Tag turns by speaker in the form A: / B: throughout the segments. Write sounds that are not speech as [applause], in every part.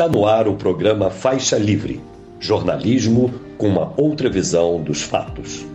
A: Está no ar o programa Faixa Livre jornalismo com uma outra visão dos fatos.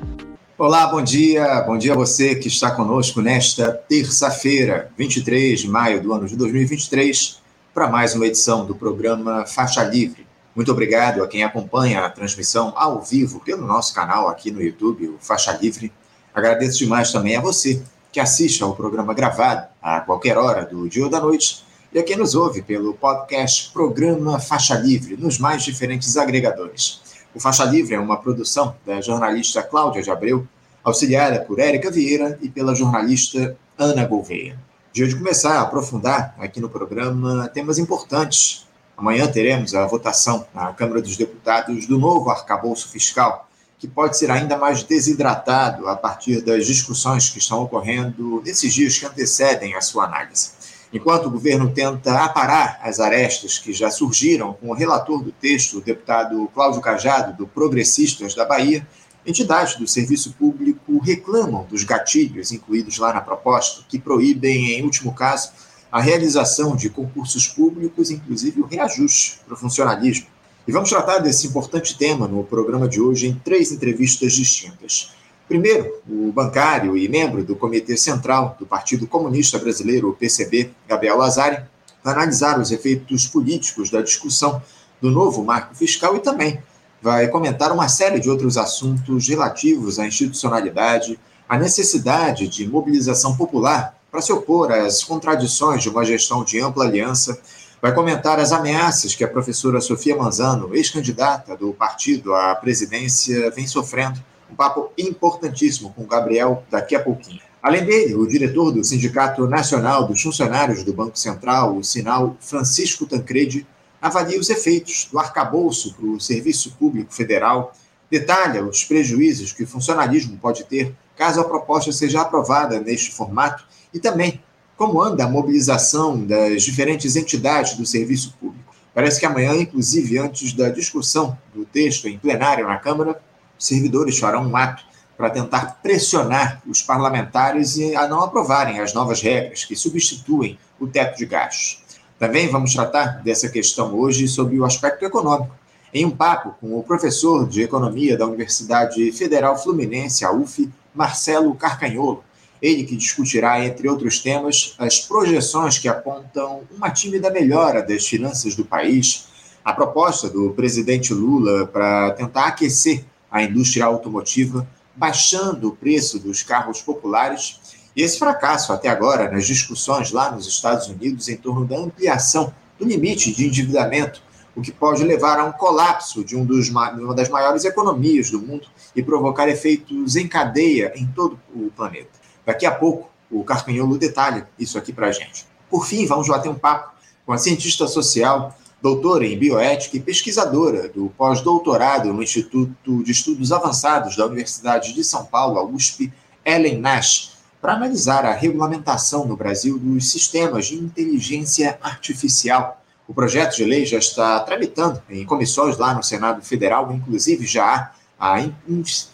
B: Olá, bom dia. Bom dia a você que está conosco nesta terça-feira, 23 de maio do ano de 2023, para mais uma edição do programa Faixa Livre. Muito obrigado a quem acompanha a transmissão ao vivo pelo nosso canal aqui no YouTube, o Faixa Livre. Agradeço demais também a você que assiste ao programa gravado a qualquer hora do dia ou da noite e a quem nos ouve pelo podcast Programa Faixa Livre, nos mais diferentes agregadores. O Faixa Livre é uma produção da jornalista Cláudia de Abreu, auxiliada por Érica Vieira e pela jornalista Ana Gouveia. Dia de começar a aprofundar aqui no programa temas importantes. Amanhã teremos a votação na Câmara dos Deputados do novo arcabouço fiscal, que pode ser ainda mais desidratado a partir das discussões que estão ocorrendo nesses dias que antecedem a sua análise. Enquanto o governo tenta aparar as arestas que já surgiram com o relator do texto, o deputado Cláudio Cajado, do Progressistas da Bahia, entidades do serviço público reclamam dos gatilhos incluídos lá na proposta, que proíbem, em último caso, a realização de concursos públicos, inclusive o reajuste para o funcionalismo. E vamos tratar desse importante tema no programa de hoje em três entrevistas distintas. Primeiro, o bancário e membro do Comitê Central do Partido Comunista Brasileiro, o PCB, Gabriel Lazari, vai analisar os efeitos políticos da discussão do novo marco fiscal e também vai comentar uma série de outros assuntos relativos à institucionalidade, à necessidade de mobilização popular para se opor às contradições de uma gestão de ampla aliança, vai comentar as ameaças que a professora Sofia Manzano, ex-candidata do partido à presidência, vem sofrendo um papo importantíssimo com o Gabriel daqui a pouquinho. Além dele, o diretor do Sindicato Nacional dos Funcionários do Banco Central, o Sinal Francisco Tancredi, avalia os efeitos do arcabouço para o Serviço Público Federal, detalha os prejuízos que o funcionalismo pode ter caso a proposta seja aprovada neste formato e também como anda a mobilização das diferentes entidades do serviço público. Parece que amanhã, inclusive antes da discussão do texto em plenário na Câmara, servidores farão um ato para tentar pressionar os parlamentares a não aprovarem as novas regras que substituem o teto de gastos. Também vamos tratar dessa questão hoje sobre o aspecto econômico, em um papo com o professor de Economia da Universidade Federal Fluminense, a UF, Marcelo Carcanholo. Ele que discutirá, entre outros temas, as projeções que apontam uma tímida melhora das finanças do país, a proposta do presidente Lula para tentar aquecer a indústria automotiva, baixando o preço dos carros populares. E esse fracasso até agora nas discussões lá nos Estados Unidos em torno da ampliação do limite de endividamento, o que pode levar a um colapso de, um dos, uma das maiores economias do mundo e provocar efeitos em cadeia em todo o planeta. Daqui a pouco, o Carcanholo detalha isso aqui para a gente. Por fim, vamos bater um papo com a cientista social doutora em bioética e pesquisadora do pós-doutorado no Instituto de Estudos Avançados da Universidade de São Paulo, a USP, Ellen Nash, para analisar a regulamentação no Brasil dos sistemas de inteligência artificial. O projeto de lei já está tramitando em comissões lá no Senado Federal, inclusive já há a, in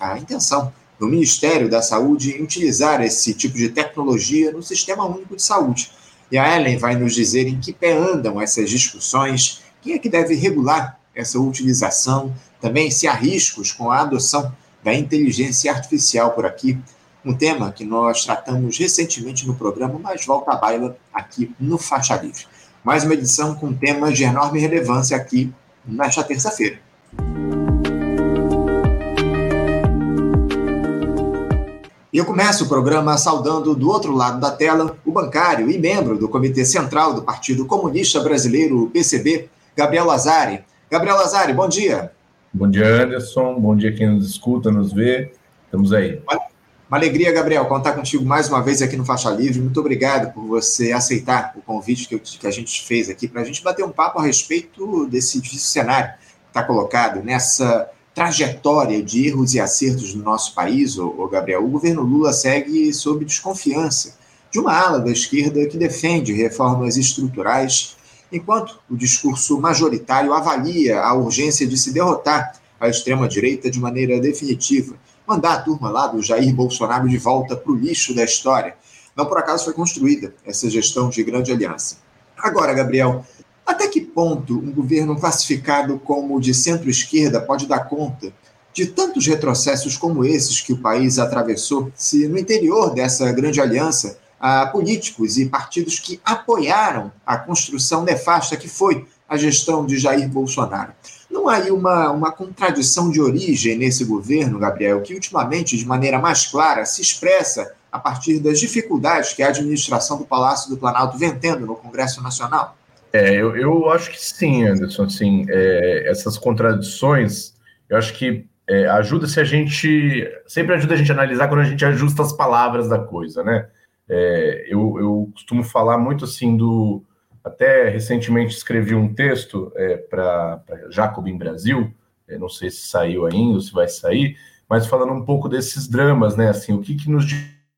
B: a intenção do Ministério da Saúde em utilizar esse tipo de tecnologia no Sistema Único de Saúde. E a Ellen vai nos dizer em que pé andam essas discussões, quem é que deve regular essa utilização, também se há riscos com a adoção da inteligência artificial por aqui, um tema que nós tratamos recentemente no programa, mas volta à baila aqui no Faixa Livre. Mais uma edição com temas de enorme relevância aqui nesta terça-feira. E eu começo o programa saudando do outro lado da tela o bancário e membro do Comitê Central do Partido Comunista Brasileiro, PCB, Gabriel Lazari. Gabriel Lazari, bom dia.
C: Bom dia, Anderson. Bom dia quem nos escuta, nos vê. Estamos aí.
B: Uma alegria, Gabriel, contar contigo mais uma vez aqui no Faixa Livre. Muito obrigado por você aceitar o convite que, eu, que a gente fez aqui para a gente bater um papo a respeito desse difícil cenário que está colocado nessa trajetória de erros e acertos no nosso país, ô, Gabriel, o governo Lula segue sob desconfiança de uma ala da esquerda que defende reformas estruturais, enquanto o discurso majoritário avalia a urgência de se derrotar a extrema-direita de maneira definitiva, mandar a turma lá do Jair Bolsonaro de volta para o lixo da história. Não por acaso foi construída essa gestão de grande aliança. Agora, Gabriel, até que ponto um governo classificado como de centro-esquerda pode dar conta de tantos retrocessos como esses que o país atravessou, se no interior dessa grande aliança há políticos e partidos que apoiaram a construção nefasta que foi a gestão de Jair Bolsonaro? Não há aí uma, uma contradição de origem nesse governo, Gabriel, que ultimamente, de maneira mais clara, se expressa a partir das dificuldades que a administração do Palácio do Planalto vem tendo no Congresso Nacional?
C: É, eu, eu acho que sim, Anderson. Assim, é, essas contradições, eu acho que é, ajuda se a gente. Sempre ajuda a gente a analisar quando a gente ajusta as palavras da coisa, né? É, eu, eu costumo falar muito assim do. Até recentemente escrevi um texto é, para Jacobin Brasil, é, não sei se saiu ainda ou se vai sair, mas falando um pouco desses dramas, né? Assim, o que, que nos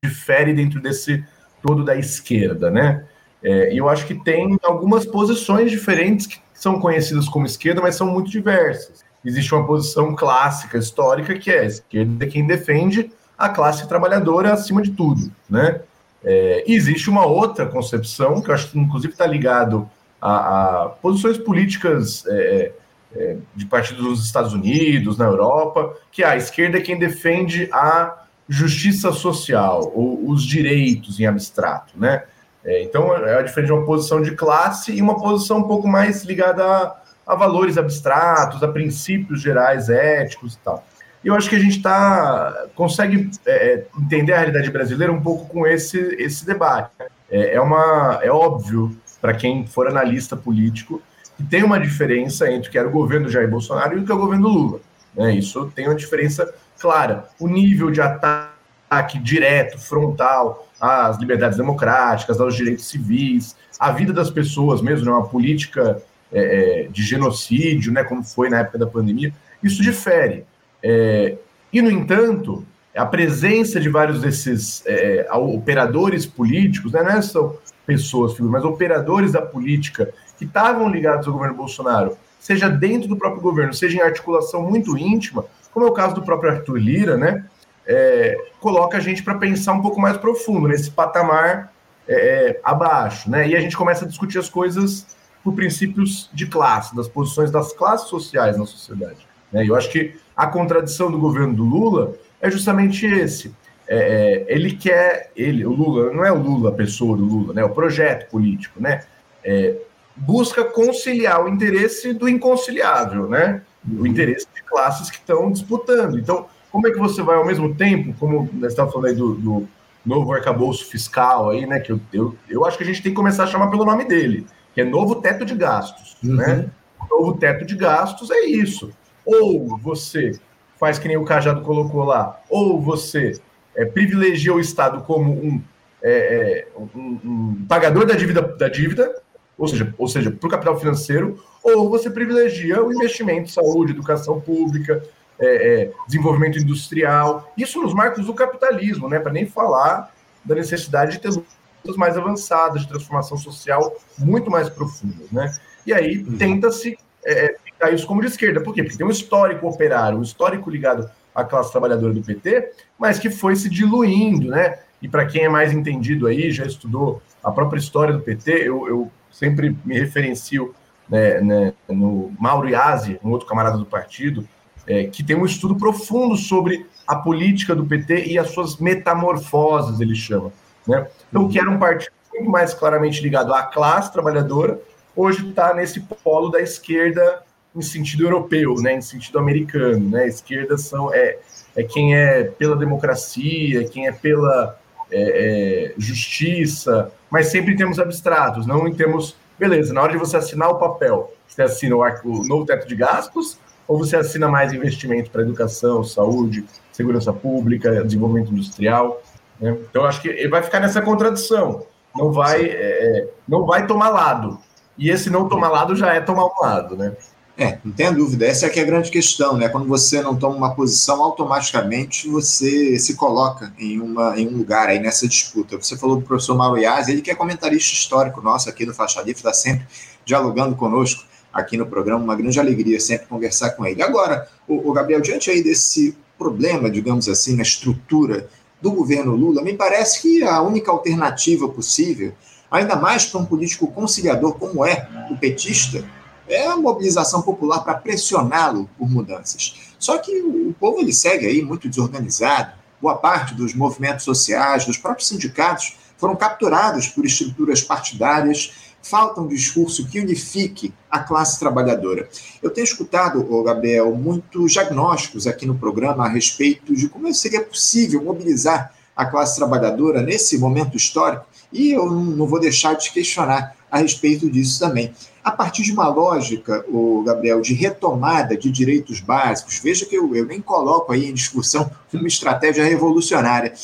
C: difere dentro desse todo da esquerda, né? É, e eu acho que tem algumas posições diferentes que são conhecidas como esquerda, mas são muito diversas. Existe uma posição clássica, histórica, que é a esquerda é quem defende a classe trabalhadora acima de tudo, né? É, existe uma outra concepção, que eu acho que inclusive está ligado a, a, posições políticas é, é, de partidos dos Estados Unidos, na Europa, que é a esquerda é quem defende a justiça social, ou os direitos em abstrato, né? É, então, é diferente de uma posição de classe e uma posição um pouco mais ligada a, a valores abstratos, a princípios gerais éticos e tal. E eu acho que a gente tá, consegue é, entender a realidade brasileira um pouco com esse, esse debate. É, é, uma, é óbvio, para quem for analista político, que tem uma diferença entre o que era o governo Jair Bolsonaro e o que é o governo Lula. Né? Isso tem uma diferença clara. O nível de ataque direto, frontal, às liberdades democráticas, aos direitos civis, à vida das pessoas mesmo, né? uma política é, é, de genocídio, né? como foi na época da pandemia, isso difere. É, e, no entanto, a presença de vários desses é, operadores políticos, né? não é são pessoas, mas operadores da política que estavam ligados ao governo Bolsonaro, seja dentro do próprio governo, seja em articulação muito íntima, como é o caso do próprio Arthur Lira, né? É, coloca a gente para pensar um pouco mais profundo, nesse patamar é, é, abaixo, né? E a gente começa a discutir as coisas por princípios de classe, das posições das classes sociais na sociedade. Né? Eu acho que a contradição do governo do Lula é justamente esse. É, é ele quer, ele, o Lula, não é o Lula, a pessoa do Lula, né? O projeto político, né? É, busca conciliar o interesse do inconciliável, né? o interesse de classes que estão disputando. Então, como é que você vai ao mesmo tempo, como nós estamos falando aí do, do novo arcabouço fiscal aí, né? Que eu, eu, eu acho que a gente tem que começar a chamar pelo nome dele, que é novo teto de gastos, uhum. né? O novo teto de gastos é isso. Ou você faz que nem o Cajado colocou lá, ou você é, privilegia o Estado como um, é, é um, um pagador da dívida, da dívida ou seja, ou seja, para o capital financeiro, ou você privilegia o investimento em saúde, educação pública, é, é, desenvolvimento industrial, isso nos marcos do capitalismo, né? Para nem falar da necessidade de ter lutas mais avançadas, de transformação social muito mais profundas, né? E aí uhum. tenta-se é, ficar isso como de esquerda. Por quê? Porque tem um histórico operário, um histórico ligado à classe trabalhadora do PT, mas que foi se diluindo, né? E para quem é mais entendido aí, já estudou a própria história do PT, eu, eu sempre me referencio né, né, no Mauro Iazzi, um outro camarada do partido, é, que tem um estudo profundo sobre a política do PT e as suas metamorfoses, ele chama. Né? Então, que era um partido muito mais claramente ligado à classe trabalhadora, hoje está nesse polo da esquerda em sentido europeu, né, em sentido americano. Né? Esquerda são, é, é quem é pela democracia, quem é pela é, é, justiça, mas sempre em termos abstratos, não em termos. Beleza, na hora de você assinar o papel, você assina o, o novo teto de gastos ou você assina mais investimento para educação, saúde, segurança pública, desenvolvimento industrial? Né? Então, acho que ele vai ficar nessa contradição. Não vai, é, é, não vai tomar lado. E esse não tomar lado já é tomar um lado, né?
B: É, não tem dúvida. Essa é que é a grande questão, né? Quando você não toma uma posição, automaticamente você se coloca em, uma, em um lugar aí nessa disputa. Você falou do professor Mauro Iaz, ele que é comentarista histórico nosso aqui no Faixa Livre, está sempre dialogando conosco aqui no programa. Uma grande alegria sempre conversar com ele. Agora, o, o Gabriel, diante aí desse problema, digamos assim, na estrutura do governo Lula, me parece que a única alternativa possível, ainda mais para um político conciliador como é o petista, é a mobilização popular para pressioná-lo por mudanças. Só que o povo ele segue aí muito desorganizado. Boa parte dos movimentos sociais, dos próprios sindicatos, foram capturados por estruturas partidárias. Falta um discurso que unifique a classe trabalhadora. Eu tenho escutado, Gabriel, muitos diagnósticos aqui no programa a respeito de como seria possível mobilizar a classe trabalhadora nesse momento histórico, e eu não vou deixar de questionar a respeito disso também. A partir de uma lógica, o Gabriel, de retomada de direitos básicos, veja que eu, eu nem coloco aí em discussão uma estratégia revolucionária.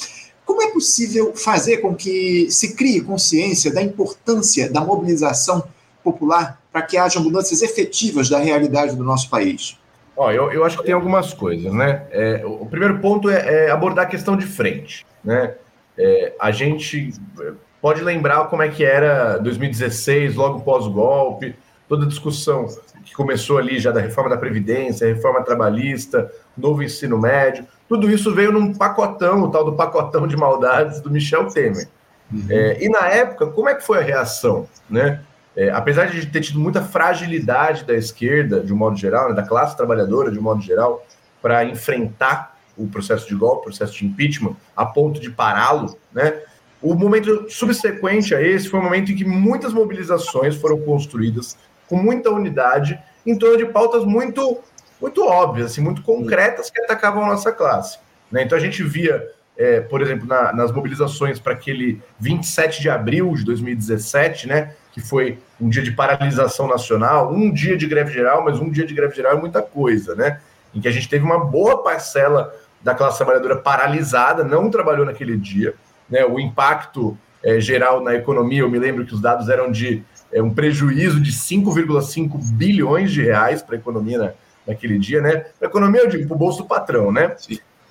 B: Como é possível fazer com que se crie consciência da importância da mobilização popular para que haja mudanças efetivas da realidade do nosso país?
C: Ó, eu, eu acho que tem algumas coisas, né? É, o primeiro ponto é, é, abordar a questão de frente, né? É, a gente pode lembrar como é que era 2016, logo pós-golpe, toda a discussão que começou ali já da reforma da Previdência, reforma trabalhista, novo ensino médio, tudo isso veio num pacotão, o tal do pacotão de maldades do Michel Temer. Uhum. É, e na época, como é que foi a reação? Né? É, apesar de ter tido muita fragilidade da esquerda, de um modo geral, né, da classe trabalhadora, de um modo geral, para enfrentar o processo de golpe, o processo de impeachment, a ponto de pará-lo, né? O momento subsequente a esse foi o momento em que muitas mobilizações foram construídas com muita unidade em torno de pautas muito muito óbvias, assim, muito concretas que atacavam a nossa classe. Né? Então a gente via, é, por exemplo, na, nas mobilizações para aquele 27 de abril de 2017, né, que foi um dia de paralisação nacional, um dia de greve geral, mas um dia de greve geral é muita coisa, né? Em que a gente teve uma boa parcela da classe trabalhadora paralisada, não trabalhou naquele dia né, o impacto é, geral na economia, eu me lembro que os dados eram de é, um prejuízo de 5,5 bilhões de reais para a economia na, naquele dia, né? Para a economia, eu digo, para o bolso do patrão, né?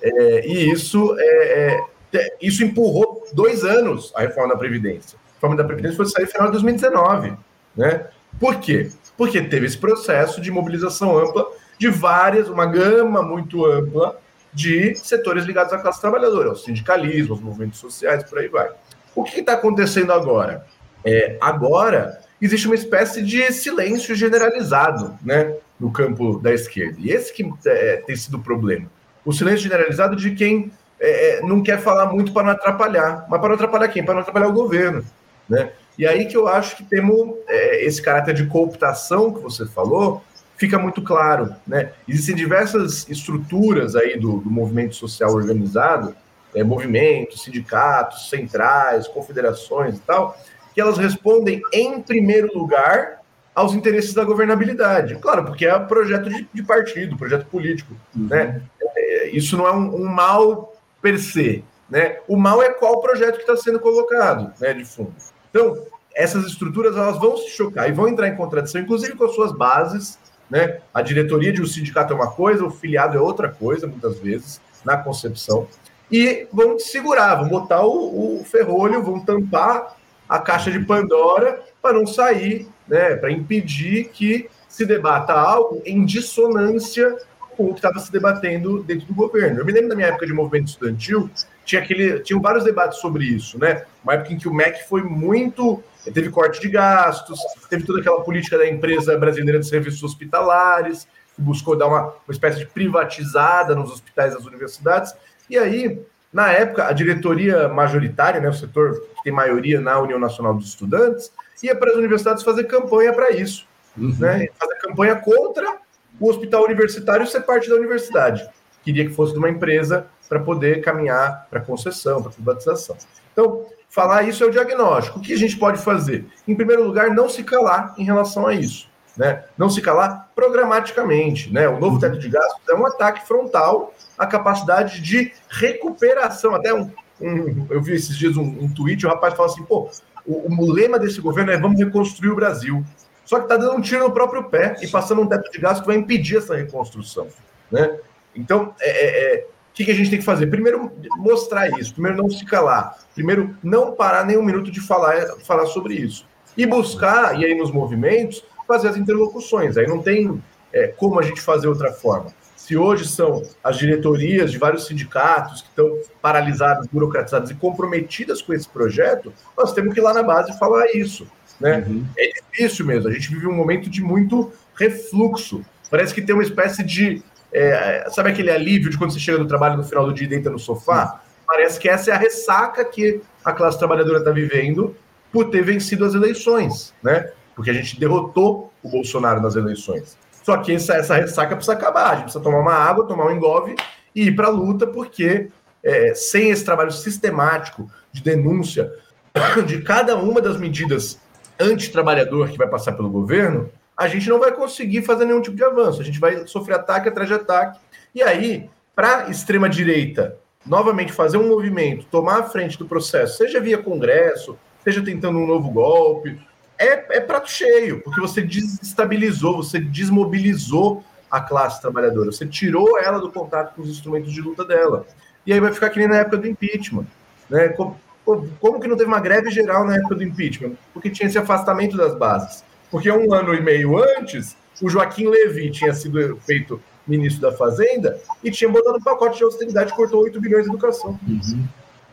C: É, e isso, é, é, isso empurrou dois anos a reforma da Previdência. A reforma da Previdência foi sair no final de 2019, né? Por quê? Porque teve esse processo de mobilização ampla de várias, uma gama muito ampla de setores ligados à classe trabalhadora, ao sindicalismo, aos movimentos sociais, por aí vai. O que está acontecendo agora? É, agora existe uma espécie de silêncio generalizado né, no campo da esquerda. E esse que é, tem sido o problema. O silêncio generalizado de quem é, é não quer falar muito para não atrapalhar. Mas para não atrapalhar quem? Para não atrapalhar o governo. Né? E aí que eu acho que temos é, esse caráter de cooptação que você falou, fica muito claro. Né? Existem diversas estruturas aí do, do movimento social organizado, é, movimentos, sindicatos, centrais, confederações e tal, que elas respondem, em primeiro lugar, aos interesses da governabilidade. Claro, porque é projeto de, de partido, projeto político. Uhum. Né? É, isso não é um, um, mal per se. Né? O mal é qual projeto que está sendo colocado né, de fundo. Então, essas estruturas elas vão se chocar e vão entrar em contradição, inclusive com as suas bases, né? A diretoria de um sindicato é uma coisa, o filiado é outra coisa, muitas vezes, na concepção. E vão segurar, vão botar o, o ferrolho, vão tampar a caixa de Pandora para não sair, né? Para impedir que se debata algo em dissonância com o que estava se debatendo dentro do governo. Eu me lembro da minha época de movimento estudantil, tinha aquele, tinham vários debates sobre isso, né? Uma época em que o MEC foi muito teve corte de gastos, teve toda aquela política da empresa brasileira de serviços hospitalares, que buscou dar uma, uma espécie de privatizada nos hospitais das universidades. E aí, na época, a diretoria majoritária, né, o setor que tem maioria na União Nacional dos Estudantes, ia para as universidades fazer campanha para isso. Uhum. Né, fazer campanha contra o hospital universitário ser parte da universidade. Queria que fosse de uma empresa para poder caminhar para concessão, para privatização. Então, falar isso é o diagnóstico. O que a gente pode fazer? Em primeiro lugar, não se calar em relação a isso. Né? Não se calar programaticamente. Né? O novo teto de gastos é um ataque frontal à capacidade de recuperação. Até um, um eu vi esses dias um, um tweet, o rapaz fala assim: pô, o, o, lema desse governo é vamos reconstruir o Brasil. Só que está dando um tiro no próprio pé e passando um teto de gastos que vai impedir essa reconstrução. Né? Então, é, é, é o que, que, a gente tem que fazer? Primeiro, mostrar isso. Primeiro, não se calar. Primeiro, não parar nem um minuto de falar, falar sobre isso. E buscar, e aí nos movimentos, fazer as interlocuções. Aí não tem é, como a gente fazer outra forma. Se hoje são as diretorias de vários sindicatos que estão paralisadas, burocratizadas e comprometidas com esse projeto, nós temos que ir lá na base falar isso. Né? Uhum. É difícil mesmo. A gente vive um momento de muito refluxo. Parece que tem uma espécie de. É, sabe aquele alívio de quando você chega do trabalho no final do dia e deita no sofá? Parece que essa é a ressaca que a classe trabalhadora está vivendo por ter vencido as eleições, né? Porque a gente derrotou o Bolsonaro nas eleições. Só que essa, essa ressaca precisa acabar. A gente precisa tomar uma água, tomar um engove e ir para a luta, porque é, sem esse trabalho sistemático de denúncia [coughs] de cada uma das medidas anti-trabalhador que vai passar pelo governo, a gente não vai conseguir fazer nenhum tipo de avanço. A gente vai sofrer ataque atrás de ataque. E aí, para a extrema-direita novamente fazer um movimento, tomar a frente do processo, seja via Congresso, seja tentando um novo golpe, é, é prato cheio, porque você desestabilizou, você desmobilizou a classe trabalhadora, você tirou ela do contato com os instrumentos de luta dela. E aí vai ficar que nem na época do impeachment. Né? Como, como que não teve uma greve geral na época do impeachment? Porque tinha esse afastamento das bases. Porque um ano e meio antes, o Joaquim Levy tinha sido feito ministro da Fazenda e tinha botado um pacote de austeridade que cortou 8 bilhões de educação. Uhum.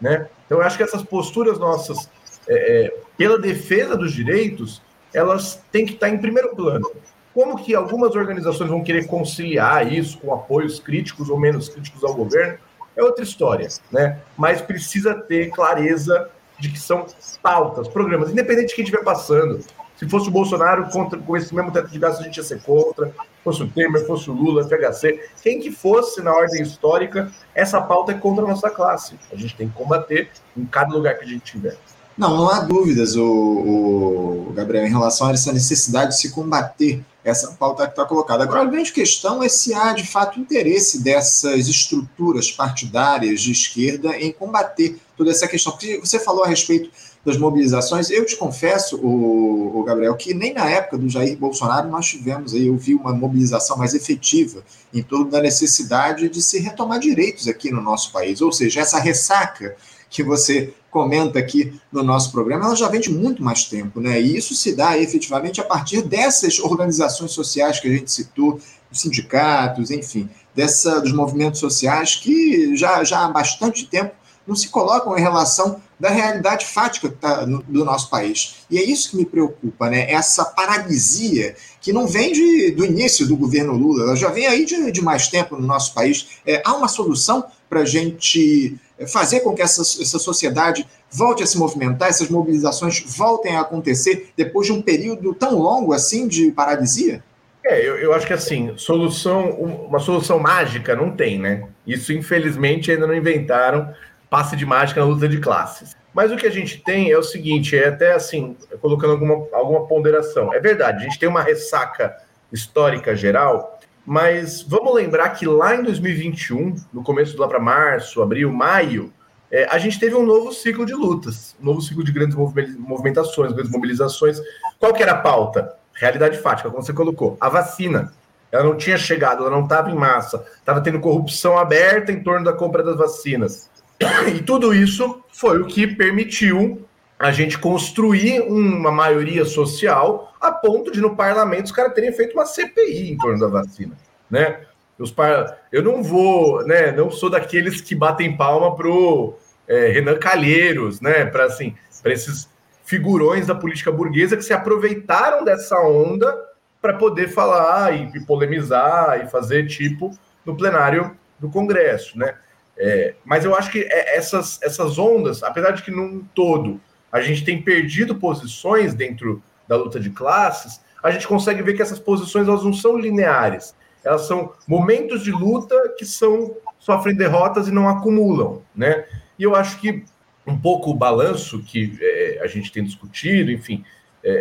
C: Né? Então, eu acho que essas posturas nossas, é, é, pela defesa dos direitos, elas têm que estar em primeiro plano. Como que algumas organizações vão querer conciliar isso com apoios críticos ou menos críticos ao governo? é outra história, né? Mas precisa ter clareza de que são pautas, programas, independente de quem estiver passando. Se fosse o Bolsonaro contra, com esse mesmo teto de gastos, a gente ia ser contra. Fosse o Temer, fosse o Lula, FHC, quem que fosse na ordem histórica, essa pauta é contra a nossa classe. A gente tem que combater em cada lugar que a gente tiver.
B: Não, não há dúvidas, o, o Gabriel, em relação a essa necessidade de se combater essa pauta que está colocada. Agora, a grande questão é se há, de fato, interesse dessas estruturas partidárias de esquerda em combater toda essa questão. Porque você falou a respeito das mobilizações. Eu te confesso, o, Gabriel, que nem na época do Jair Bolsonaro nós tivemos aí, eu vi uma mobilização mais efetiva em torno da necessidade de se retomar direitos aqui no nosso país. Ou seja, essa ressaca que você comenta aqui no nosso programa, ela já vem de muito mais tempo, né? E isso se dá efetivamente a partir dessas organizações sociais que a gente citou, sindicatos, enfim, dessa, dos movimentos sociais que já, já há bastante tempo não se colocam em relação da realidade fática tá no, do nosso país. E é isso que me preocupa, né? Essa paralisia que não vem de, do início do governo Lula, ela já vem aí de, de mais tempo no nosso país. É, há uma solução para a gente fazer com que essa, essa sociedade volte a se movimentar, essas mobilizações voltem a acontecer depois de um período tão longo assim de paralisia?
C: É, eu, eu acho que assim, solução, uma solução mágica não tem, né? Isso, infelizmente, ainda não inventaram passe de mágica na luta de classes. Mas o que a gente tem é o seguinte, é até assim, colocando alguma, alguma ponderação. É verdade, a gente tem uma ressaca histórica geral mas vamos lembrar que lá em 2021, no começo lá para março, abril, maio, é, a gente teve um novo ciclo de lutas, um novo ciclo de grandes movimentações, grandes mobilizações. Qual que era a pauta? Realidade fática, como você colocou. A vacina. Ela não tinha chegado, ela não estava em massa, estava tendo corrupção aberta em torno da compra das vacinas. [coughs] E tudo isso foi o que permitiu a gente construir uma maioria social a ponto de no parlamento os caras terem feito uma CPI em torno da vacina, né? Os par... Eu não vou, né? Não sou daqueles que batem palma pro é, Renan Calheiros, né? Para assim, para esses figurões da política burguesa que se aproveitaram dessa onda para poder falar e, e, polemizar e fazer tipo no plenário do Congresso, né? É, mas eu acho que é, essas, essas ondas, apesar de que num todo a gente tem perdido posições dentro da luta de classes, a gente consegue ver que essas posições elas não são lineares. Elas são momentos de luta que são sofrem derrotas e não acumulam, né? E eu acho que um pouco o balanço que é, a gente tem discutido, enfim, é,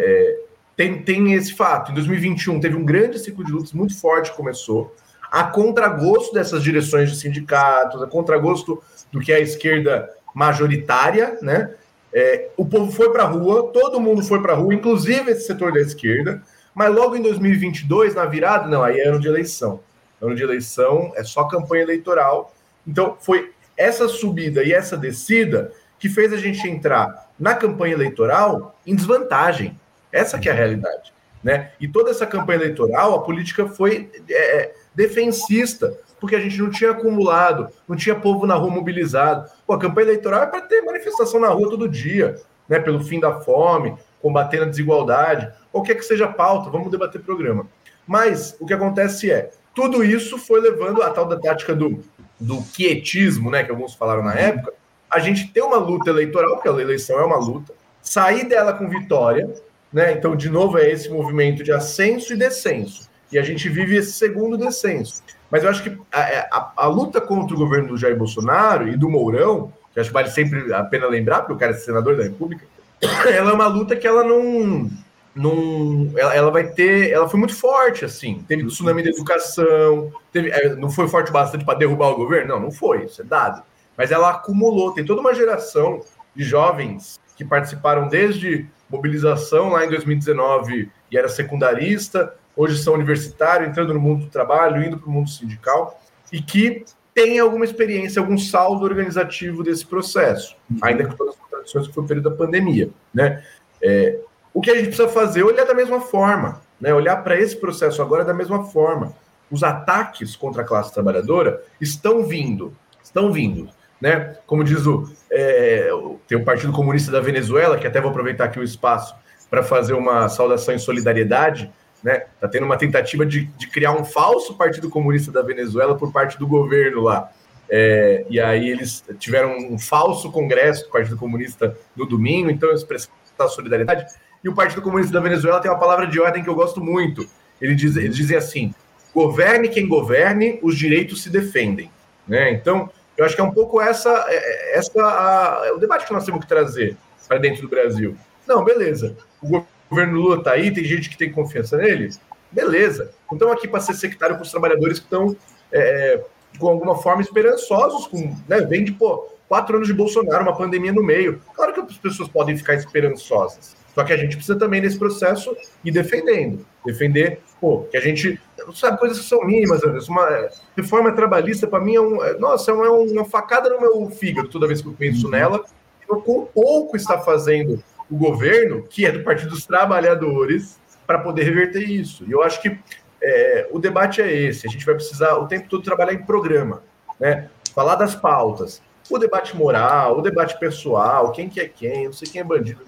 C: é tem, tem esse fato. Em 2021 teve um grande ciclo de lutas muito forte começou, a contragosto dessas direções de sindicatos, a contragosto do que é a esquerda majoritária, né? É, o povo foi para a rua, todo mundo foi para a rua, inclusive esse setor da esquerda, mas logo em 2022, na virada, não, aí é ano de eleição. Ano de eleição é só campanha eleitoral. Então, foi essa subida e essa descida que fez a gente entrar na campanha eleitoral em desvantagem. Essa que é a realidade. Né? E toda essa campanha eleitoral, a política foi é, defensista porque a gente não tinha acumulado, não tinha povo na rua mobilizado. Pô, a campanha eleitoral é para ter manifestação na rua todo dia, né? Pelo fim da fome, combater a desigualdade, qualquer que seja a pauta, vamos debater programa. Mas o que acontece é, tudo isso foi levando a tal da tática do, do quietismo, né, que alguns falaram na época, a gente ter uma luta eleitoral, porque a eleição é uma luta, sair dela com vitória, né? Então, de novo, é esse movimento de ascenso e descenso. E a gente vive esse segundo descenso. Mas eu acho que a, a, a luta contra o governo do Jair Bolsonaro e do Mourão, que acho que vale sempre a pena lembrar, porque o cara é senador da República, [coughs] ela é uma luta que ela não. não ela, ela vai ter. Ela foi muito forte, assim. Teve tsunami da educação, teve, é, não foi forte bastante para derrubar o governo? Não, não foi, isso é dado. Mas ela acumulou, tem toda uma geração de jovens que participaram desde mobilização lá em 2019 e era secundarista, hoje são universitários, entrando no mundo do trabalho, indo para o mundo sindical, e que tem alguma experiência, algum saldo organizativo desse processo, uhum. ainda com todas as contradições que foi o período da pandemia. Né? É, o que a gente precisa fazer é olhar da mesma forma, né? olhar para esse processo agora da mesma forma. Os ataques contra a classe trabalhadora estão vindo, estão vindo. Né? Como diz o, é, tem o Partido Comunista da Venezuela, que até vou aproveitar aqui o espaço para fazer uma saudação em solidariedade, né? Tá tendo uma tentativa de, de, criar um falso Partido Comunista da Venezuela por parte do governo lá. É, e aí eles tiveram um falso congresso do Partido Comunista no domingo, então eles prestaram solidariedade. E o Partido Comunista da Venezuela tem uma palavra de ordem que eu gosto muito. Ele diz, eles dizem assim: governe quem governe, os direitos se defendem. Né? Então, eu acho que é um pouco essa, é, é, essa a, o debate que nós temos que trazer para dentro do Brasil. Não, beleza. O governo Lula está aí, tem gente que tem confiança nele. Beleza. Estamos aqui para ser sectário com os trabalhadores que estão, é, com alguma forma, esperançosos. Com, né, vem de pô, quatro anos de Bolsonaro, uma pandemia no meio. Claro que as pessoas podem ficar esperançosas. Só que a gente precisa também, nesse processo, ir defendendo. Defender, pô, que a gente. Sabe, coisas que são mínimas, Anderson. Uma é, reforma trabalhista, para mim, é um. É, nossa, é uma facada no meu fígado toda vez que eu penso uhum. nela. Eu, com pouco está fazendo o governo, que é do Partido dos Trabalhadores, para poder reverter isso. E eu acho que é, o debate é esse. A gente vai precisar o tempo todo trabalhar em programa, né? Falar das pautas. O debate moral, o debate pessoal, quem que é quem, não sei quem é bandido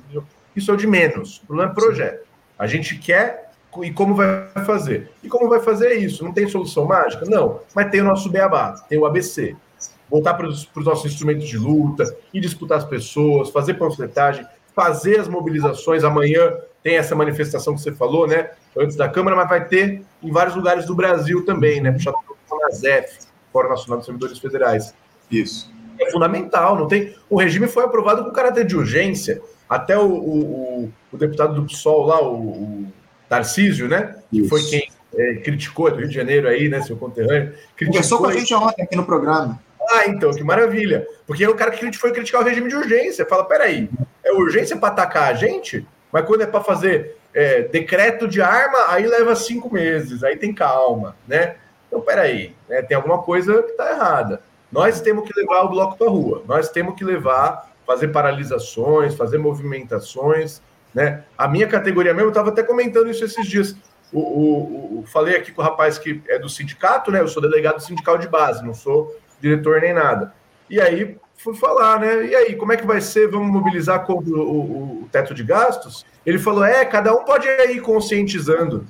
C: isso é o de menos. O problema é projeto. A gente quer e como vai fazer. E como vai fazer isso? Não tem solução mágica? Não. Mas tem o nosso beabá, tem o ABC. Voltar para os nossos instrumentos de luta e disputar as pessoas, fazer panfletagem, fazer as mobilizações. Amanhã tem essa manifestação que você falou, né? Antes da Câmara, mas vai ter em vários lugares do Brasil também, né? Puxado pelo NASEF, Fórum Nacional dos Servidores Federais.
B: Isso.
C: É fundamental, não tem. O regime foi aprovado com caráter de urgência. Até o, o, o deputado do PSOL lá, o, o Tarcísio, né? Que Isso. foi quem é, criticou do Rio de Janeiro aí, né, seu conterrâneo.
B: Conversou com a gente ontem aqui no programa.
C: Ah, então, que maravilha. Porque é o cara que foi criticar o regime de urgência. Fala, peraí, é urgência para atacar a gente? Mas quando é para fazer é, decreto de arma, aí leva cinco meses, aí tem calma, né? Então, peraí, né, tem alguma coisa que está errada. Nós temos que levar o bloco para rua, nós temos que levar fazer paralisações, fazer movimentações, né? A minha categoria mesmo, eu estava até comentando isso esses dias. O, o, o, falei aqui com o rapaz que é do sindicato, né? Eu sou delegado sindical de base, não sou diretor nem nada. E aí fui falar, né? E aí, como é que vai ser? Vamos mobilizar contra o, o teto de gastos? Ele falou: é, cada um pode ir conscientizando.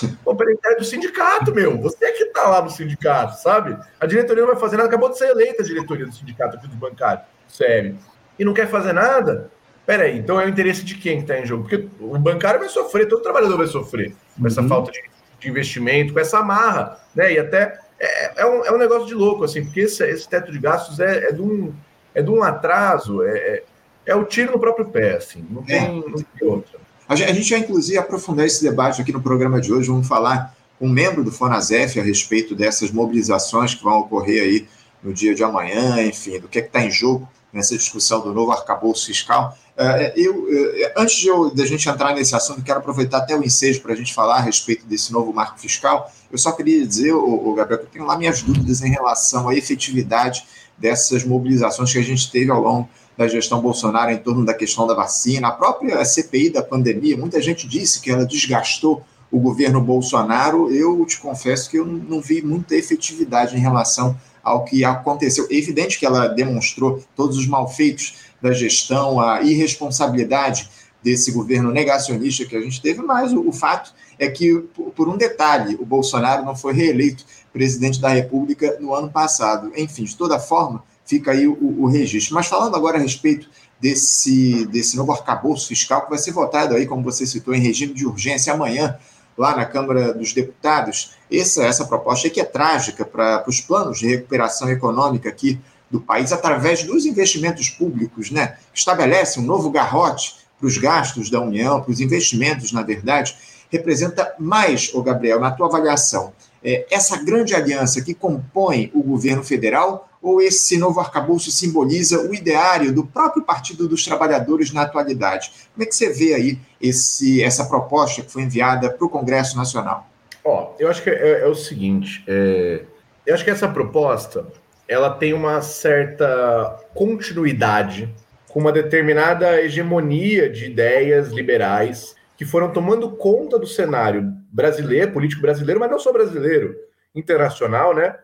C: [laughs] Pô, peraí, é do sindicato, meu. Você é que tá lá no sindicato, sabe? A diretoria não vai fazer nada. Acabou de ser eleita a diretoria do sindicato aqui do bancário. Sério e não quer fazer nada, peraí, então é o interesse de quem que está em jogo? Porque o bancário vai sofrer, todo trabalhador vai sofrer com essa uhum. falta de, de, investimento, com essa amarra, né? E até é, é, um, é um negócio de louco, assim, porque esse, esse teto de gastos é, é, de, um, é de um atraso, é, é, é o tiro no próprio pé, assim, não tem, é. não tem outra.
B: A gente vai, inclusive, aprofundar esse debate aqui no programa de hoje. Vamos falar com um membro do FONASEF a respeito dessas mobilizações que vão ocorrer aí no dia de amanhã, enfim, do que é está em jogo nessa discussão do novo arcabouço fiscal. É, eu, é, antes de, eu, de a gente entrar nesse assunto, quero aproveitar até o ensejo para a gente falar a respeito desse novo marco fiscal. Eu só queria dizer, o, Gabriel, que eu tenho lá minhas dúvidas em relação à efetividade dessas mobilizações que a gente teve ao longo da gestão Bolsonaro em torno da questão da vacina. A própria CPI da pandemia, muita gente disse que ela desgastou o governo Bolsonaro. Eu te confesso que eu não vi muita efetividade em relação ao que aconteceu. É evidente que ela demonstrou todos os malfeitos da gestão, a irresponsabilidade desse governo negacionista que a gente teve, mas o, o fato é que, por, um detalhe, o Bolsonaro não foi reeleito presidente da República no ano passado. Enfim, de toda forma, fica aí o, o registro. Mas falando agora a respeito desse, desse novo arcabouço fiscal que vai ser votado aí, como você citou, em regime de urgência amanhã, lá na Câmara dos Deputados, essa, essa proposta aqui é trágica para os planos de recuperação econômica aqui do país, através dos investimentos públicos, né? Estabelece um novo garrote para os gastos da União, para os investimentos, na verdade, representa mais, o Gabriel, na tua avaliação, é, essa grande aliança que compõe o governo federal ou esse novo arcabouço simboliza o ideário do próprio Partido dos Trabalhadores na atualidade? Como é que você vê aí esse, essa proposta que foi enviada para o Congresso Nacional?
C: Ó, eu acho que é, é o seguinte, é, eu acho que essa proposta ela tem uma certa continuidade com uma determinada hegemonia de ideias liberais que foram tomando conta do cenário brasileiro, político brasileiro, mas não só brasileiro, internacional, né?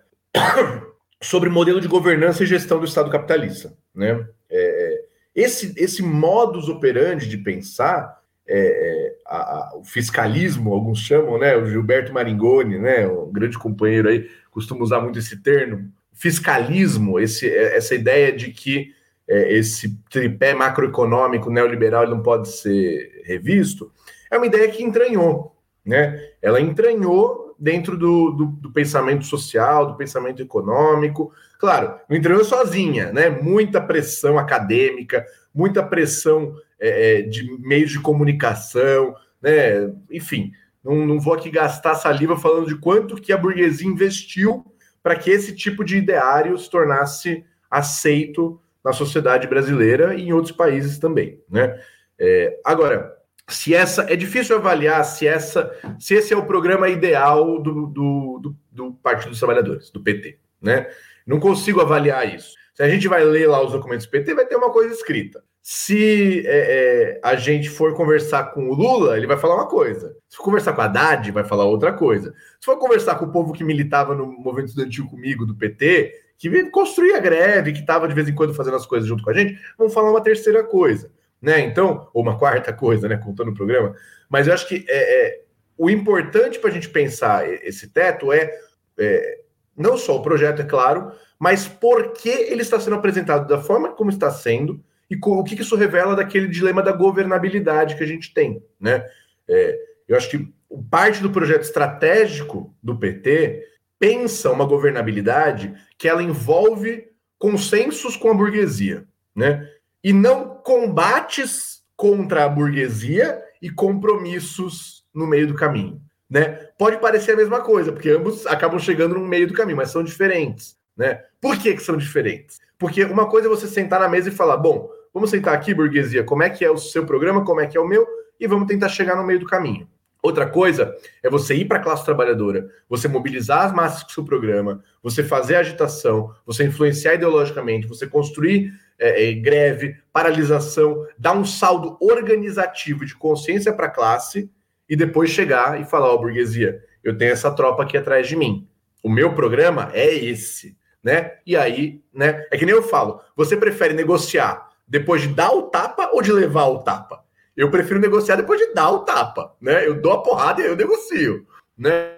C: Sobre modelo de governança e gestão do Estado capitalista, né? É, esse, esse modus operandi de pensar, é, é, a, a, o fiscalismo, alguns chamam, né? O Gilberto Maringoni, né? Um grande companheiro aí, costuma usar muito esse termo. Fiscalismo, esse, essa ideia de que é, esse tripé macroeconômico neoliberal não pode ser revisto, é uma ideia que entranhou, né? Ela entranhou dentro do, do, do pensamento social, do pensamento econômico. Claro, não entranhou sozinha, né? Muita pressão acadêmica, muita pressão é, é, de meios de comunicação, né? Enfim, não, não vou aqui gastar saliva falando de quanto que a burguesia investiu para que esse tipo de ideário se tornasse aceito na sociedade brasileira e em outros países também, né? É, agora, se essa é difícil avaliar se essa se esse é o programa ideal do, do, do, do, Partido dos Trabalhadores, do PT, né? Não consigo avaliar isso. Se a gente vai ler lá os documentos do PT, vai ter uma coisa escrita. Se é, é, a gente for conversar com o Lula, ele vai falar uma coisa. Se for conversar com a Haddad, vai falar outra coisa. Se for conversar com o povo que militava no movimento estudantil comigo, do PT, que construía greve, que estava de vez em quando fazendo as coisas junto com a gente, vão falar uma terceira coisa né? Então, ou uma quarta coisa, né? Contando o programa. Mas eu acho que é, é o importante para a gente pensar esse teto é, é, não só o projeto, é claro, mas por que ele está sendo apresentado da forma como está sendo e o que isso revela daquele dilema da governabilidade que a gente tem, né? É, eu acho que parte do projeto estratégico do PT pensa uma governabilidade que ela envolve consensos com a burguesia, né? E não combates contra a burguesia e compromissos no meio do caminho. Né? Pode parecer a mesma coisa, porque ambos acabam chegando no meio do caminho, mas são diferentes. Né? Por que, que são diferentes? Porque uma coisa é você sentar na mesa e falar: bom, vamos sentar aqui, burguesia, como é que é o seu programa, como é que é o meu, e vamos tentar chegar no meio do caminho. Outra coisa é você ir para a classe trabalhadora, você mobilizar as massas com o seu programa, você fazer agitação, você influenciar ideologicamente, você construir é, é, greve, paralisação, dar um saldo organizativo de consciência para a classe e depois chegar e falar, ó, oh, burguesia, eu tenho essa tropa aqui atrás de mim. O meu programa é esse, né? E aí, né? É que nem eu falo, você prefere negociar depois de dar o tapa ou de levar o tapa? Eu prefiro negociar depois de dar o tapa, né? Eu dou a porrada e eu negocio, né?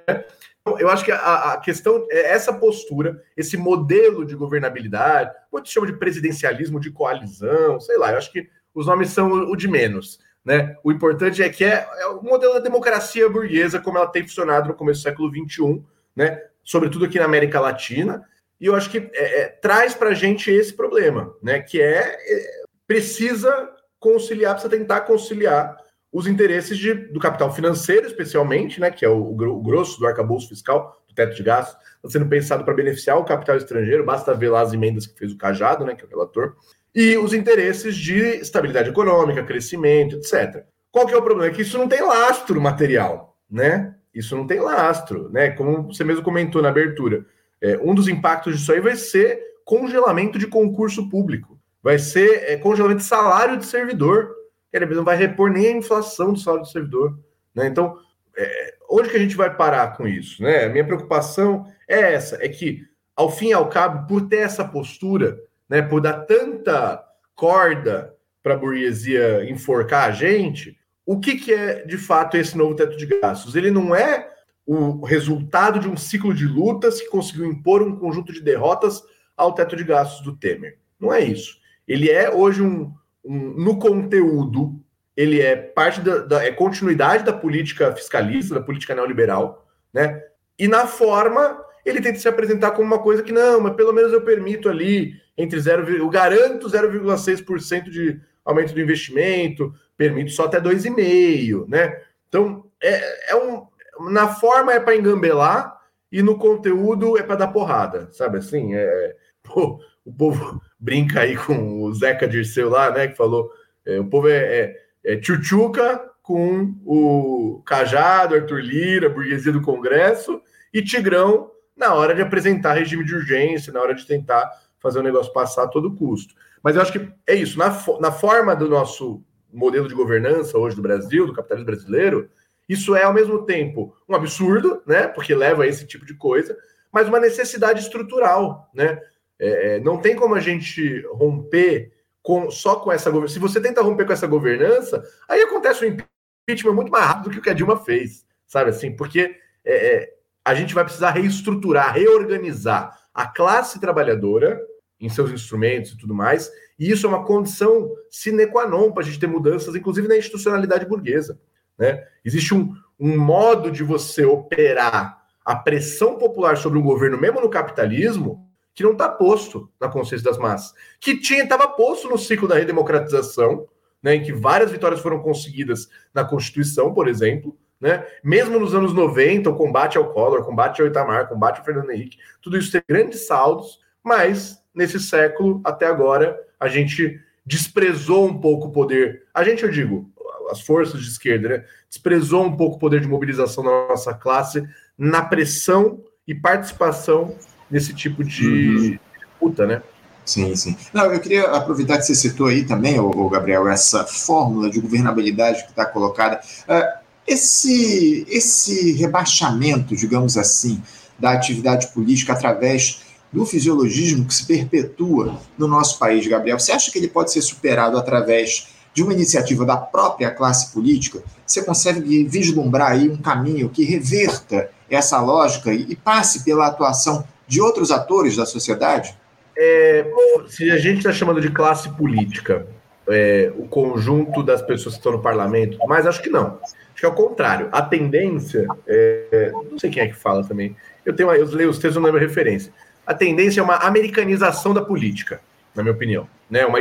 C: Eu acho que a, a, questão é essa postura, esse modelo de governabilidade, muitos chamam de presidencialismo de coalizão, sei lá, eu acho que os nomes são o, o de menos. Né? O importante é que é, é, o modelo da democracia burguesa, como ela tem funcionado no começo do século XXI, né? sobretudo aqui na América Latina, e eu acho que é, é, traz para a gente esse problema, né? que é, é precisa conciliar, precisa tentar conciliar os interesses de, do capital financeiro, especialmente, né, que é o, o grosso do arcabouço fiscal, do teto de gastos, está sendo pensado para beneficiar o capital estrangeiro, basta ver lá as emendas que fez o Cajado, né, que é o relator, e os interesses de estabilidade econômica, crescimento, etc. Qual que é o problema? É que isso não tem lastro material, né? Isso não tem lastro, né? Como você mesmo comentou na abertura. É, um dos impactos disso aí vai ser congelamento de concurso público, vai ser é, congelamento de salário de servidor ele não vai repor nem a inflação do salário do servidor. Né? Então, é, onde que a gente vai parar com isso? Né? A minha preocupação é essa, é que, ao fim e ao cabo, por ter essa postura, né, por dar tanta corda para a burguesia enforcar a gente, o que, que é de fato esse novo teto de gastos? Ele não é o resultado de um ciclo de lutas que conseguiu impor um conjunto de derrotas ao teto de gastos do Temer. Não é isso. Ele é hoje um, um no conteúdo, ele é parte da, da é continuidade da política fiscalista, da política neoliberal, né? E na forma, ele tenta se apresentar como uma coisa que não, mas pelo menos eu permito ali entre 0, eu garanto 0,6% de aumento do investimento, permito só até 2,5%, né? Então, é, é um, na forma é para engambelar e no conteúdo é para dar porrada, sabe assim? É, pô, o povo brinca aí com o Zeca Dirceu lá, né? Que falou: é, o povo é, é, é tchutchuca com o Cajado, Arthur Lira, burguesia do Congresso e Tigrão na hora de apresentar regime de urgência, na hora de tentar fazer o negócio passar a todo custo. Mas eu acho que é isso. Na, na forma do nosso modelo de governança hoje do Brasil, do capitalismo brasileiro, isso é ao mesmo tempo um absurdo, né? Porque leva a esse tipo de coisa, mas uma necessidade estrutural, né? É, é não tem como a gente romper com, só com essa governança. Se você tenta romper com essa governança, aí acontece o impeachment muito mais rápido do que o que a Dilma fez, sabe assim? Porque é, é a gente vai precisar reestruturar, reorganizar a classe trabalhadora em seus instrumentos e tudo mais, e isso é uma condição sine qua non para a gente ter mudanças, inclusive na institucionalidade burguesa. Né? Existe um, um modo de você operar a pressão popular sobre um governo, mesmo no capitalismo, que não está posto na consciência das massas, que tinha estava posto no ciclo da redemocratização, né, em que várias vitórias foram conseguidas na Constituição, por exemplo, né? Mesmo nos anos 90, o combate ao Collor, o combate ao Itamar, o combate ao Fernando Henrique, tudo isso tem grandes saldos, mas nesse século, até agora, a gente desprezou um pouco o poder. A gente, eu digo, as forças de esquerda, né? Desprezou um pouco o poder de mobilização da nossa classe na pressão e participação nesse tipo de uhum. né?
B: Sim, sim. Não, eu queria aproveitar que você citou aí também, o Gabriel, essa fórmula de governabilidade que está colocada. Uh, esse, esse rebaixamento, digamos assim, da atividade política através do fisiologismo que se perpetua no nosso país, Gabriel, você acha que ele pode ser superado através de uma iniciativa da própria classe política? Você consegue vislumbrar aí um caminho que reverta essa lógica e passe pela atuação de outros atores da sociedade?
C: É, se a gente está chamando de classe política, é, o conjunto das pessoas que estão no parlamento, mas acho que não. Acho que é o contrário. A tendência, é, não sei quem é que fala também. Eu tenho, eu leio os textos, não lembro a referência. A tendência é uma americanização da política, na minha opinião, né? Uma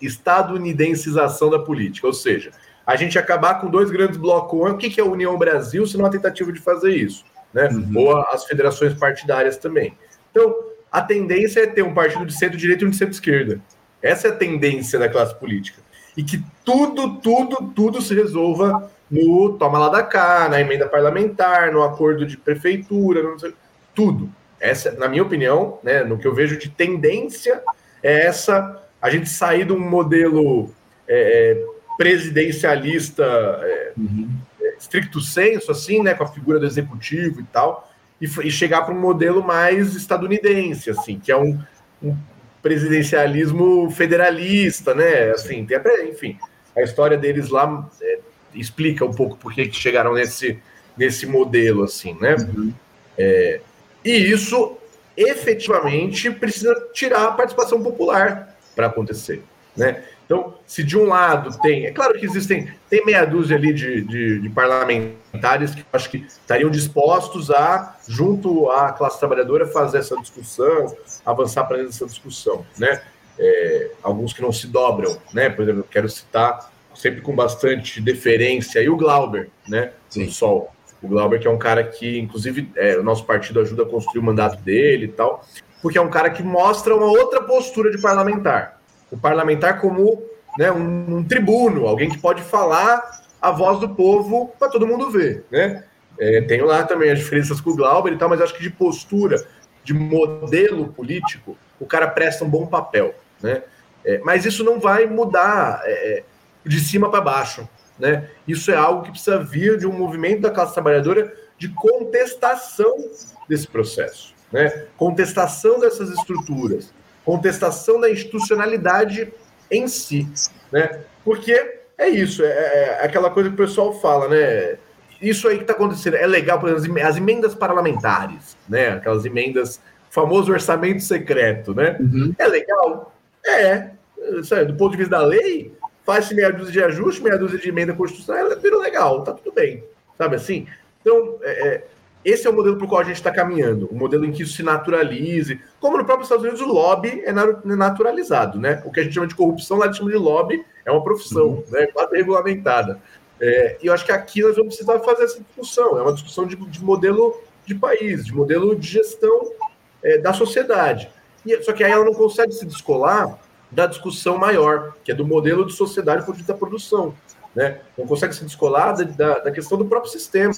C: estadunidensização da política, ou seja, a gente acabar com dois grandes blocos. O que é a União Brasil, se não a tentativa de fazer isso, né? Uhum. Ou as federações partidárias também. Então, a tendência é ter um partido de centro-direita e um de centro-esquerda. Essa é a tendência da classe política. E que tudo, tudo, tudo se resolva no toma lá da cá, na emenda parlamentar, no acordo de prefeitura, sei, tudo. Essa, na minha opinião, né, no que eu vejo de tendência, é essa a gente sair de um modelo é, é presidencialista é, uhum. É, stricto senso, assim, né, com a figura do executivo e tal, e, e chegar para um modelo mais estadunidense, assim, que é um, um presidencialismo federalista, né, assim, tem enfim, a história deles lá é, explica um pouco por que chegaram nesse, nesse modelo, assim, né? Uhum. É, e isso efetivamente precisa tirar a participação popular para acontecer, né? Então, se de um lado tem, é claro que existem, tem meia dúzia ali de, de, de parlamentares que acho que estariam dispostos a, junto à classe trabalhadora, fazer essa discussão, avançar para dentro dessa discussão, né? É, alguns que não se dobram, né? Por exemplo, eu quero citar sempre com bastante deferência, e o Glauber, né? Sim. O Sol. O Glauber, que é um cara que, inclusive, é, o nosso partido ajuda a construir o mandato dele e tal, porque é um cara que mostra uma outra postura de parlamentar. O parlamentar como né, um, um tribuno, alguém que pode falar a voz do povo para todo mundo ver, né? É, tenho lá também as diferenças com o Glauber e tal, mas acho que de postura, de modelo político, o cara presta um bom papel, né? É, mas isso não vai mudar. É, de cima para baixo. Né? Isso é algo que precisa vir de um movimento da classe trabalhadora de contestação desse processo, né? contestação dessas estruturas, contestação da institucionalidade em si, né? Porque é isso, é, é aquela coisa que o pessoal fala, né? Isso aí que está acontecendo é legal, por exemplo, as emendas parlamentares, né? Aquelas emendas, famoso orçamento secreto, né? Uhum. É legal? É. Sabe, do ponto de vista da lei, faz-se meia dúzia de ajuste, meia dúzia de emenda constitucional, virou legal, tá tudo bem. Sabe assim? Então, é, é esse é o modelo para o qual a gente está caminhando, um modelo em que isso se naturalize. Como no próprio Estados Unidos, o lobby é naturalizado, né? O que a gente chama de corrupção, lá a gente chama de lobby, é uma profissão, uhum. né? Quase regulamentada. É, e eu acho que aqui nós vamos precisar fazer essa discussão. É uma discussão de, de modelo de país, de modelo de gestão é, da sociedade. E, só que aí ela não consegue se descolar da discussão maior, que é do modelo de sociedade por da produção. Né? Não consegue se descolar da, da questão do próprio sistema.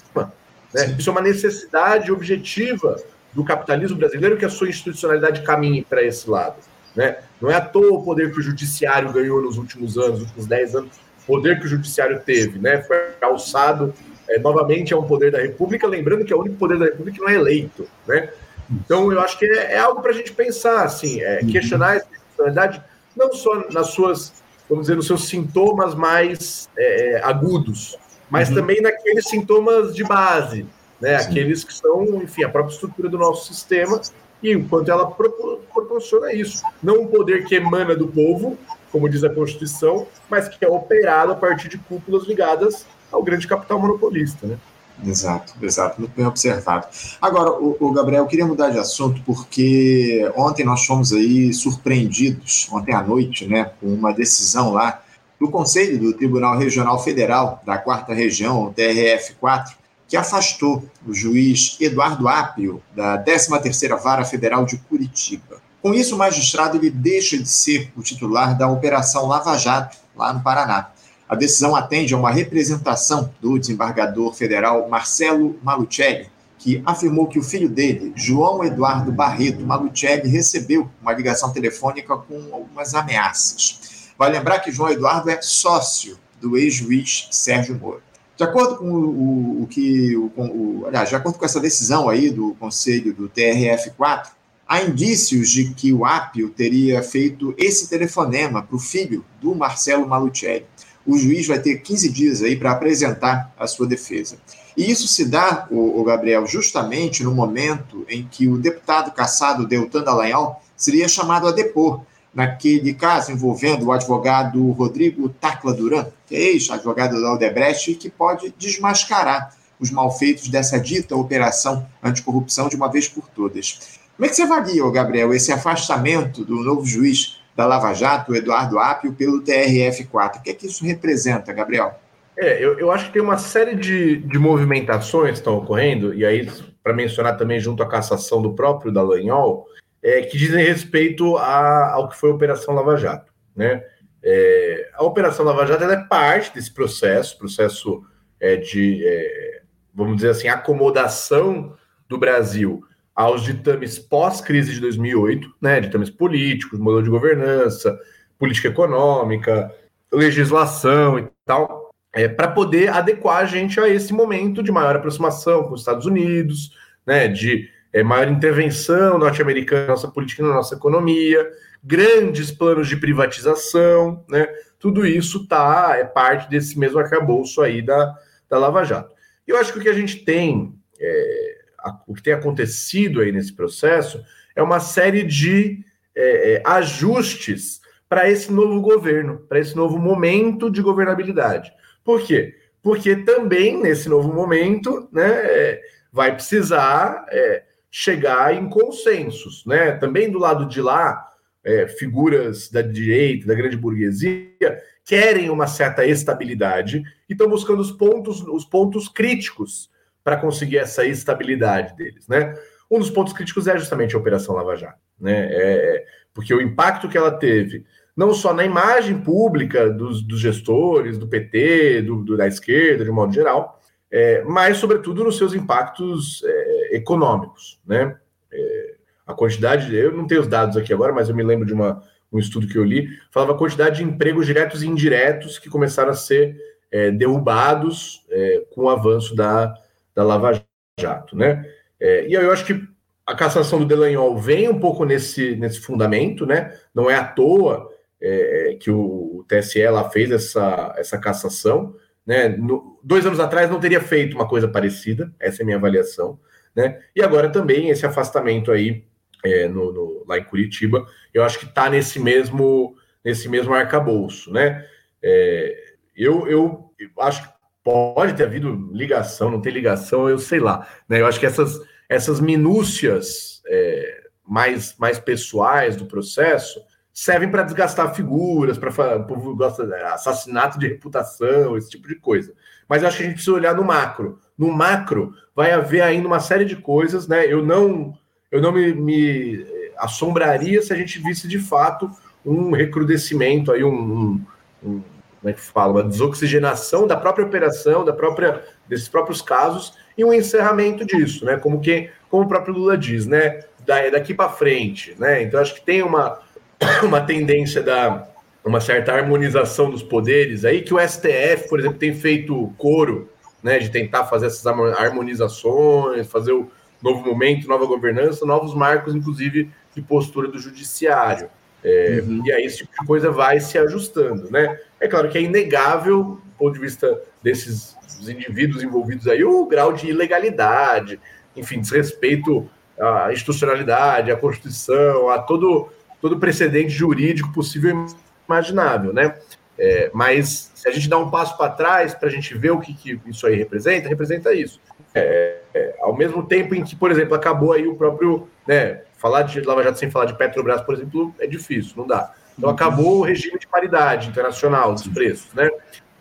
C: Né? Isso é uma necessidade objetiva do capitalismo brasileiro que a sua institucionalidade caminhe para esse lado. Né? Não é à toa o poder que o judiciário ganhou nos últimos anos, nos últimos 10 anos, o poder que o judiciário teve, né? foi alçado é, novamente a um poder da República, lembrando que é o único poder da República que não é eleito. Né? Então, eu acho que é, é algo para a gente pensar, assim, é, uhum. questionar essa institucionalidade, não só nas suas, vamos dizer, nos seus sintomas mais é, agudos, mas uhum. também naqueles sintomas de base, né? Aqueles que são, enfim, a própria estrutura do nosso sistema e enquanto ela proporciona isso. Não um poder que emana do povo, como diz a Constituição, mas que é operado a partir de cúpulas ligadas ao grande capital monopolista, né?
B: Exato, exato, muito bem observado. Agora, o, o, Gabriel, eu queria mudar de assunto porque ontem nós fomos aí surpreendidos, ontem à noite, né, com uma decisão lá do Conselho do Tribunal Regional Federal da Quarta Região, TRF4, que afastou o juiz Eduardo Apio da 13ª Vara Federal de Curitiba. Com isso, o magistrado ele deixa de ser o titular da Operação Lava Jato, lá no Paraná. A decisão atende a uma representação do desembargador federal Marcelo Malucelli, que afirmou que o filho dele, João Eduardo Barreto Malucelli, recebeu uma ligação telefônica com algumas ameaças. Vai lembrar que João Eduardo é sócio do ex-juiz Sérgio Moro. De acordo com o, o que. O, o, aliás, de acordo com essa decisão aí do Conselho do TRF4, há indícios de que o Apio teria feito esse telefonema para o filho do Marcelo Malucelli. O juiz vai ter 15 dias aí para apresentar a sua defesa. E isso se dá, o, Gabriel, justamente no momento em que o deputado caçado Deltan Dallagnol seria chamado a depor naquele caso envolvendo o advogado Rodrigo Tacla Duran, que é ex-advogado da Aldebrecht que pode desmascarar os malfeitos dessa dita operação anticorrupção de uma vez por todas. Como é que você avalia, Gabriel, esse afastamento do novo juiz da Lava Jato, Eduardo Apio, pelo TRF4? O que é que isso representa, Gabriel?
C: É, eu, eu acho que tem uma série de, de movimentações que estão ocorrendo, e aí, para mencionar também junto à cassação do próprio Dallagnol, é, que dizem respeito a, ao que foi a Operação Lava Jato. Né? É, a Operação Lava Jato é parte desse processo, processo é, de, é, vamos dizer assim, acomodação do Brasil aos ditames pós-crise de 2008, né, ditames políticos, modelo de governança, política econômica, legislação e tal, é, para poder adequar a gente a esse momento de maior aproximação com os Estados Unidos, né, de é, maior intervenção norte-americana na nossa política na nossa economia, grandes planos de privatização, né? Tudo isso tá, é parte desse mesmo arcabouço aí da, da Lava Jato. E eu acho que o que a gente tem, é, a, o que tem acontecido aí nesse processo é uma série de é, é ajustes para esse novo governo, para esse novo momento de governabilidade. Por quê? Porque também nesse novo momento, né, é, vai precisar é, chegar em consensos, né? Também do lado de lá, é, figuras da direita, da grande burguesia, querem uma certa estabilidade e estão buscando os pontos, os pontos críticos para conseguir essa estabilidade deles, né? Um dos pontos críticos é justamente a Operação Lava Jato, né? É, porque o impacto que ela teve, não só na imagem pública dos, dos gestores, do PT, do, do, da esquerda, de um modo geral, é, mas, sobretudo, nos seus impactos é, econômicos. Né? É, a quantidade, eu não tenho os dados aqui agora, mas eu me lembro de uma, um estudo que eu li, falava a quantidade de empregos diretos e indiretos que começaram a ser é, derrubados é, com o avanço da, da Lava Jato. Né? É, e aí eu acho que a cassação do Delanhol vem um pouco nesse, nesse fundamento, né? não é à toa é, que o, o, TSE lá fez essa, essa cassação. Né? No, dois anos atrás não teria feito uma coisa parecida, essa é a minha avaliação. Né? E agora também esse afastamento aí é, no, no, lá em Curitiba, eu acho que está nesse mesmo nesse mesmo arcabouço, né? É, eu, eu, acho que pode ter havido ligação, não tem ligação, eu sei lá. Né? Eu acho que essas, essas minúcias é, mais, mais pessoais do processo servem para desgastar figuras, para povo gosta de assassinato de reputação, esse tipo de coisa. Mas eu acho que a gente precisa olhar no macro. No macro vai haver ainda uma série de coisas, né? Eu não eu não me, me assombraria se a gente visse de fato um recrudescimento aí, um, um, um como é que fala, uma desoxigenação da própria operação, da própria desses próprios casos e um encerramento disso, né? Como que, como o próprio Lula diz, né? Da, daqui para frente, né? Então acho que tem uma [coughs] uma tendência da uma certa harmonização dos poderes aí que o STF, por exemplo, tem feito coro, né? De tentar fazer essas harmonizações, fazer o novo momento, nova governança, novos marcos, inclusive, de postura do judiciário. É, uhum. E aí esse tipo de coisa vai se ajustando, né? É claro que é inegável, do ponto de vista desses indivíduos envolvidos aí, o grau de ilegalidade, enfim, desrespeito à institucionalidade, à Constituição, a todo, todo precedente jurídico possível e imaginável, né? É, mas se a gente dá um passo para trás para a gente ver o que, que, isso aí representa, representa isso. É, é, ao mesmo tempo em que, por exemplo, acabou aí o próprio, né, falar de Lava Jato sem falar de Petrobras, por exemplo, é difícil, não dá. Então acabou o regime de paridade internacional dos preços, né?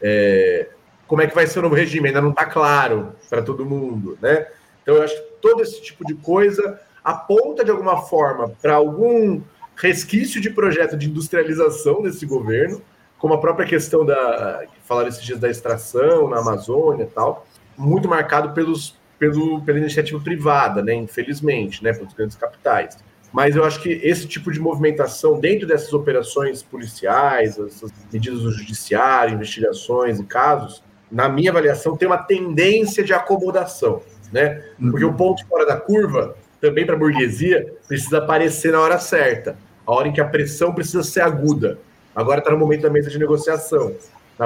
C: É, como é que vai ser o novo regime? Ainda não está claro para todo mundo, né? Então eu acho que todo esse tipo de coisa aponta de alguma forma para algum resquício de projeto de industrialização desse governo, como a própria questão da falar esses dias da extração na Amazônia e tal, muito marcado pelos pelo, pela iniciativa privada, né? Infelizmente, né? Pelos grandes capitais. Mas eu acho que esse tipo de movimentação dentro dessas operações policiais, essas medidas do judiciário, investigações e casos, na minha avaliação, tem uma tendência de acomodação, né? Porque o ponto fora da curva, também para a burguesia, precisa aparecer na hora certa, a hora em que a pressão precisa ser aguda. Agora está no momento da mesa de negociação.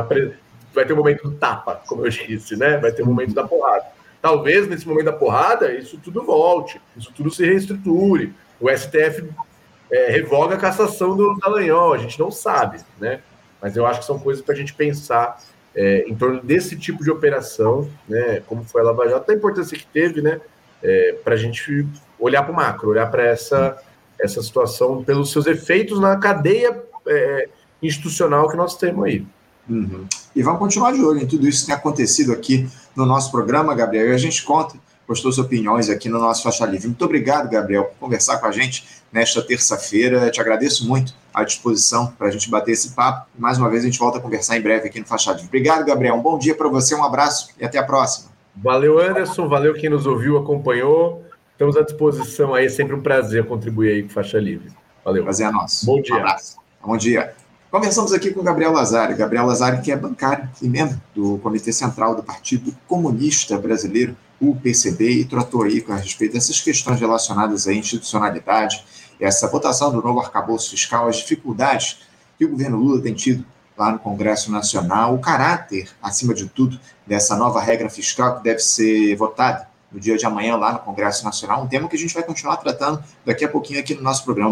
C: Pre... Vai ter o momento do tapa, como eu disse, né? Vai ter o momento da porrada. Talvez nesse momento da porrada isso tudo volte, isso tudo se reestruture. O STF é, revoga a cassação do Dallagnol, a gente não sabe, né? Mas eu acho que são coisas para a gente pensar é, em torno desse tipo de operação, né? Como foi a Lava Jato, a importância que teve, né? É, para a gente olhar para o macro, olhar para essa, essa situação pelos seus efeitos na cadeia é, institucional que nós temos aí.
B: Uhum. E vamos continuar de olho em tudo isso que tem acontecido aqui no nosso programa, Gabriel. E a gente conta com as suas opiniões aqui no nosso Faixa Livre. Muito obrigado, Gabriel, por conversar com a gente nesta terça-feira. Te agradeço muito a disposição para a gente bater esse papo. Mais uma vez, a gente volta a conversar em breve aqui no Faixa Livre. Obrigado, Gabriel. Um bom dia para você, um abraço e até a próxima.
C: Valeu, Anderson. Valeu quem nos ouviu, acompanhou. Estamos à disposição aí. É sempre um prazer contribuir aí com Faixa Livre. Valeu.
B: Prazer é nosso.
C: Bom dia. Um
B: abraço. Bom dia. Conversamos aqui com Gabriel Lazari. Gabriel Lazari, que é bancário e membro do Comitê Central do Partido Comunista Brasileiro, o PCB, e tratou aí a respeito dessas questões relacionadas à institucionalidade, essa votação do novo arcabouço fiscal, as dificuldades que o governo Lula tem tido lá no Congresso Nacional, o caráter, acima de tudo, dessa nova regra fiscal que deve ser votada no dia de amanhã lá no Congresso Nacional, um tema que a gente vai continuar tratando daqui a pouquinho aqui no nosso programa.